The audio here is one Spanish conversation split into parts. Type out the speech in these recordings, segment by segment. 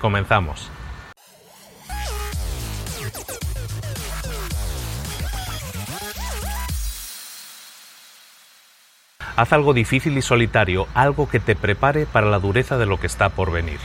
Comenzamos. Haz algo difícil y solitario, algo que te prepare para la dureza de lo que está por venir.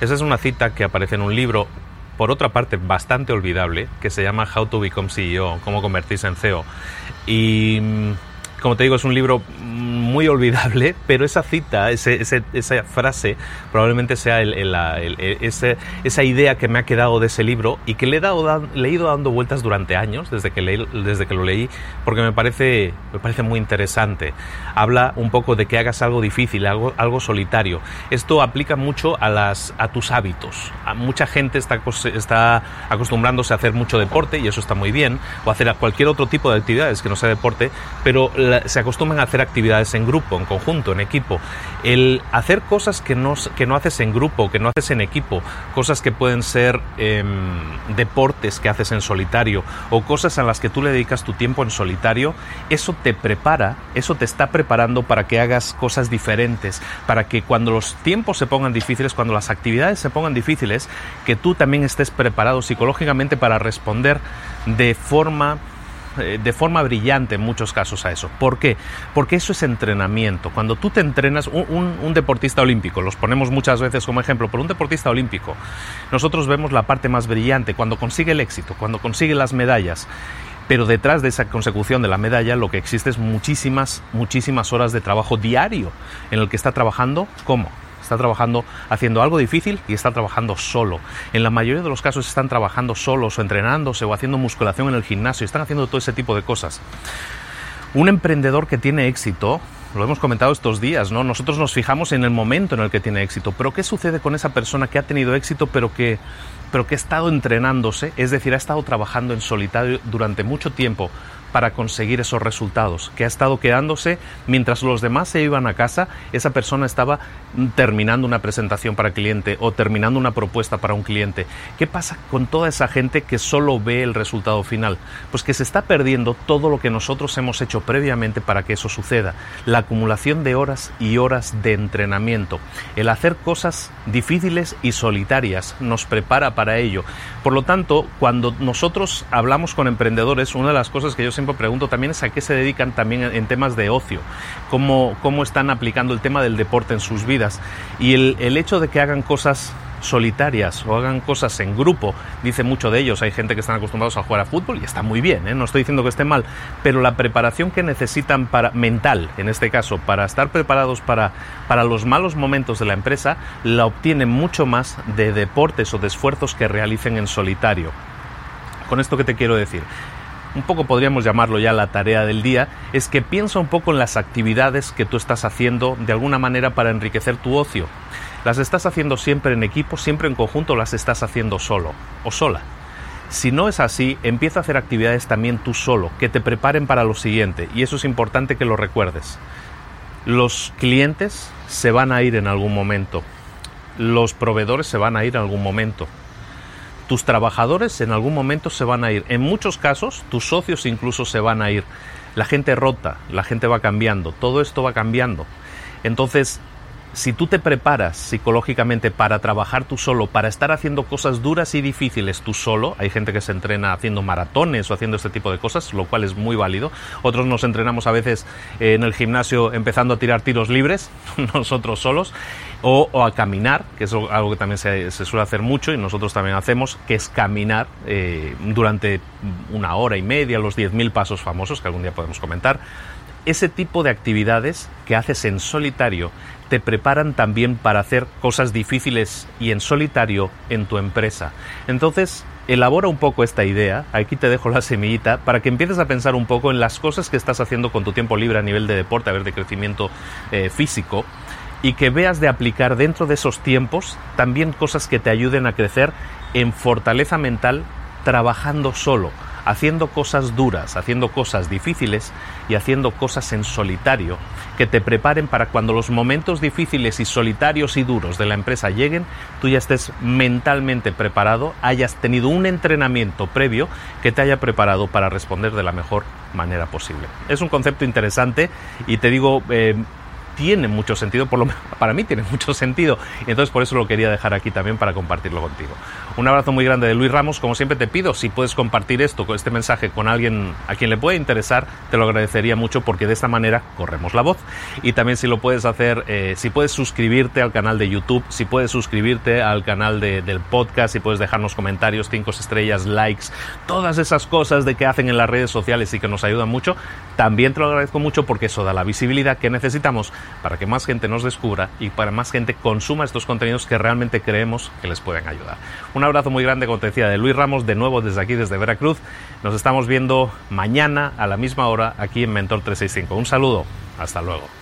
Esa es una cita que aparece en un libro, por otra parte bastante olvidable, que se llama How to Become CEO, cómo convertirse en CEO. Y mm, como te digo, es un libro muy olvidable, pero esa cita, esa frase, probablemente sea esa idea que me ha quedado de ese libro y que le he, dado, ido dando vueltas durante años, desde que, desde que lo leí, porque me parece, me parece muy interesante. Habla un poco de que hagas algo difícil, algo, algo solitario. Esto aplica mucho a, las, a tus hábitos. Mucha gente está, está acostumbrándose a hacer mucho deporte, y eso está muy bien, o hacer cualquier otro tipo de actividades que no sea deporte, pero se acostumbran a hacer actividades en grupo, en conjunto, en equipo. El hacer cosas que no, que no haces en grupo, que no haces en equipo, cosas que pueden ser em, deportes que haces en solitario o cosas a las que tú le dedicas tu tiempo en solitario, eso te prepara, eso te está preparando para que hagas cosas diferentes, para que cuando los tiempos se pongan difíciles, cuando las actividades se pongan difíciles, que tú también estés preparado psicológicamente para responder de forma de forma brillante en muchos casos a eso. ¿Por qué? Porque eso es entrenamiento. Cuando tú te entrenas, un, deportista olímpico, los ponemos muchas veces como ejemplo, pero un deportista olímpico, nosotros vemos la parte más brillante, cuando consigue el éxito, cuando consigue las medallas. Pero detrás de esa consecución de la medalla lo que existe es muchísimas, muchísimas horas de trabajo diario en el que está trabajando, ¿cómo? Está trabajando haciendo algo difícil y está trabajando solo. En la mayoría de los casos están trabajando solos o entrenándose o haciendo musculación en el gimnasio, están haciendo todo ese tipo de cosas. Un emprendedor que tiene éxito, lo hemos comentado estos días, ¿no? Nosotros nos fijamos en el momento en el que tiene éxito, pero ¿qué sucede con esa persona que ha tenido éxito pero que pero que ha estado entrenándose, es decir, ha estado trabajando en solitario durante mucho tiempo para conseguir esos resultados, que ha estado quedándose mientras los demás se iban a casa, esa persona estaba terminando una presentación para cliente o terminando una propuesta para un cliente. ¿Qué pasa con toda esa gente que solo ve el resultado final? Pues que se está perdiendo todo lo que nosotros hemos hecho previamente para que eso suceda. La acumulación de horas y horas de entrenamiento. El hacer cosas difíciles y solitarias nos prepara para ello. Por lo tanto, cuando nosotros hablamos con emprendedores, una de las cosas que yo siempre pregunto también es a qué se dedican también en temas de ocio, cómo, cómo están aplicando el tema del deporte en sus vidas. Y el, el hecho de que hagan cosas solitarias o hagan cosas en grupo, dice mucho de ellos, hay gente que están acostumbrados a jugar a fútbol y está muy bien, ¿eh? no estoy diciendo que esté mal, pero la preparación que necesitan para mental, en este caso, para estar preparados para, para los malos momentos de la empresa, la obtienen mucho más de deportes o de esfuerzos que realicen en solitario. Con esto que te quiero decir, un poco podríamos llamarlo ya la tarea del día, es que piensa un poco en las actividades que tú estás haciendo de alguna manera para enriquecer tu ocio. ¿Las estás haciendo siempre en equipo, siempre en conjunto o las estás haciendo solo o sola? Si no es así, empieza a hacer actividades también tú solo, que te preparen para lo siguiente, y eso es importante que lo recuerdes. Los clientes se van a ir en algún momento, los proveedores se van a ir en algún momento, tus trabajadores en algún momento se van a ir, en muchos casos tus socios incluso se van a ir, la gente rota, la gente va cambiando, todo esto va cambiando. Entonces, si tú te preparas psicológicamente para trabajar tú solo, para estar haciendo cosas duras y difíciles tú solo, hay gente que se entrena haciendo maratones o haciendo este tipo de cosas, lo cual es muy válido. Otros nos entrenamos a veces en el gimnasio empezando a tirar tiros libres, nosotros solos, o, a caminar, que es algo que también se, suele hacer mucho y nosotros también hacemos, que es caminar eh, durante una hora y media, los 10.000 pasos famosos que algún día podemos comentar. Ese tipo de actividades que haces en solitario te preparan también para hacer cosas difíciles y en solitario en tu empresa. Entonces, elabora un poco esta idea, aquí te dejo la semillita, para que empieces a pensar un poco en las cosas que estás haciendo con tu tiempo libre a nivel de deporte, a ver, de crecimiento eh, físico, y que veas de aplicar dentro de esos tiempos también cosas que te ayuden a crecer en fortaleza mental trabajando solo haciendo cosas duras, haciendo cosas difíciles y haciendo cosas en solitario, que te preparen para cuando los momentos difíciles y solitarios y duros de la empresa lleguen, tú ya estés mentalmente preparado, hayas tenido un entrenamiento previo que te haya preparado para responder de la mejor manera posible. Es un concepto interesante y te digo, eh, tiene mucho sentido, por lo menos para mí tiene mucho sentido, y entonces por eso lo quería dejar aquí también para compartirlo contigo. Un abrazo muy grande de Luis Ramos, como siempre te pido, si puedes compartir esto, este mensaje con alguien a quien le pueda interesar, te lo agradecería mucho porque de esta manera corremos la voz. Y también si lo puedes hacer, eh, si puedes suscribirte al canal de YouTube, si puedes suscribirte al canal del podcast, si puedes dejarnos comentarios, cinco estrellas, likes, todas esas cosas de que hacen en las redes sociales y que nos ayudan mucho, también te lo agradezco mucho porque eso da la visibilidad que necesitamos para que más gente nos descubra y para más gente consuma estos contenidos que realmente creemos que les pueden ayudar. Un abrazo muy grande, como te decía, de Luis Ramos, de nuevo desde aquí, desde Veracruz. Nos estamos viendo mañana a la misma hora aquí en Mentor 365. Un saludo, hasta luego.